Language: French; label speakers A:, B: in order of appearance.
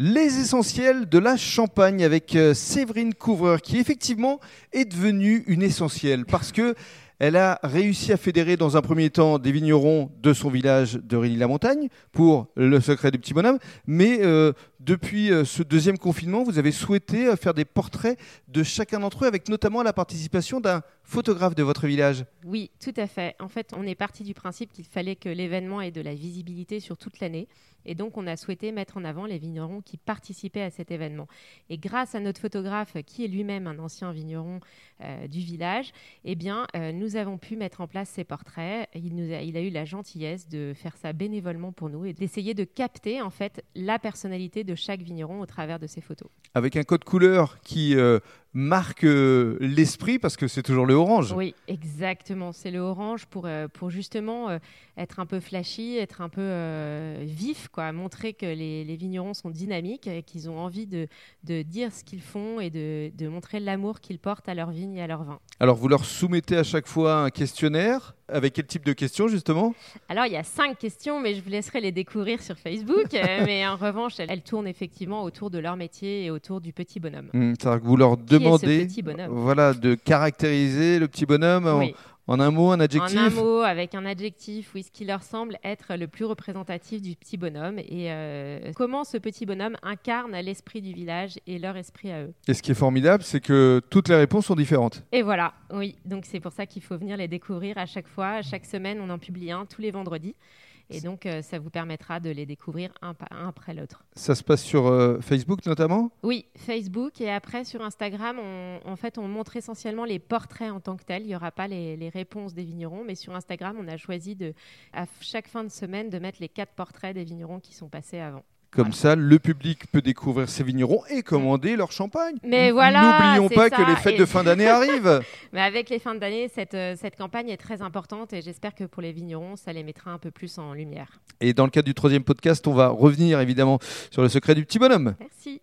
A: Les essentiels de la Champagne avec euh, Séverine Couvreur, qui effectivement est devenue une essentielle parce que elle a réussi à fédérer dans un premier temps des vignerons de son village de Rély-la-Montagne pour le secret du petit bonhomme, mais euh, depuis euh, ce deuxième confinement, vous avez souhaité euh, faire des portraits de chacun d'entre eux avec notamment la participation d'un photographe de votre village.
B: Oui, tout à fait. En fait, on est parti du principe qu'il fallait que l'événement ait de la visibilité sur toute l'année. Et donc, on a souhaité mettre en avant les vignerons qui participaient à cet événement. Et grâce à notre photographe, qui est lui-même un ancien vigneron du village, eh bien, euh, nous avons pu mettre en place ces portraits. Il, nous a, il a eu la gentillesse de faire ça bénévolement pour nous et d'essayer de capter en fait la personnalité de chaque vigneron au travers de ces photos.
A: Avec un code couleur qui euh, marque euh, l'esprit parce que c'est toujours le orange.
B: Oui, exactement. C'est le orange pour, euh, pour justement être un peu flashy, être un peu vif, quoi, montrer que les, les vignerons sont dynamiques et qu'ils ont envie de, de dire ce qu'ils font et de, de montrer l'amour qu'ils portent à leur vigne et à leur vin.
A: Alors vous leur soumettez à chaque fois un questionnaire. Avec quel type de questions justement
B: Alors, il y a cinq questions, mais je vous laisserai les découvrir sur Facebook. Euh, mais en revanche, elles, elles tournent effectivement autour de leur métier et autour du petit bonhomme.
A: C'est-à-dire que vous leur demandez voilà, de caractériser le petit bonhomme en-
B: Oui.
A: En, un mot, un
B: En
A: adjectif?
B: un mot, avec un adjectif, oui, ce qui leur semble être le plus représentatif du petit bonhomme et euh, comment ce petit bonhomme incarne l'esprit du village et leur esprit à eux?
A: Et ce qui est formidable, c'est que toutes les réponses sont différentes.
B: Et voilà, oui, donc c'est pour ça qu'il faut venir les découvrir à chaque fois. Chaque semaine, on en publie un tous les vendredis. Et donc, euh, ça vous permettra de les découvrir un, un après l'autre.
A: Ça se passe sur euh, Facebook notamment?
B: Oui, Facebook et après sur Instagram, on, en fait, on montre essentiellement les portraits en tant que tels. Il n'y aura pas les, les réponses des vignerons, mais sur Instagram, on a choisi de, à chaque fin de semaine de mettre les quatre portraits des vignerons qui sont passés avant.
A: Comme ça, le public peut découvrir ces vignerons et commander leur champagne.
B: Mais voilà,
A: N'oublions pas
B: ça,
A: que les fêtes
B: et-
A: de fin d'année arrivent.
B: Mais avec les fins d'année, cette, euh, cette campagne est très importante et j'espère que pour les vignerons, ça les mettra un peu plus en lumière.
A: Et dans le cadre du troisième podcast, on va revenir évidemment sur le secret du petit bonhomme.
B: Merci.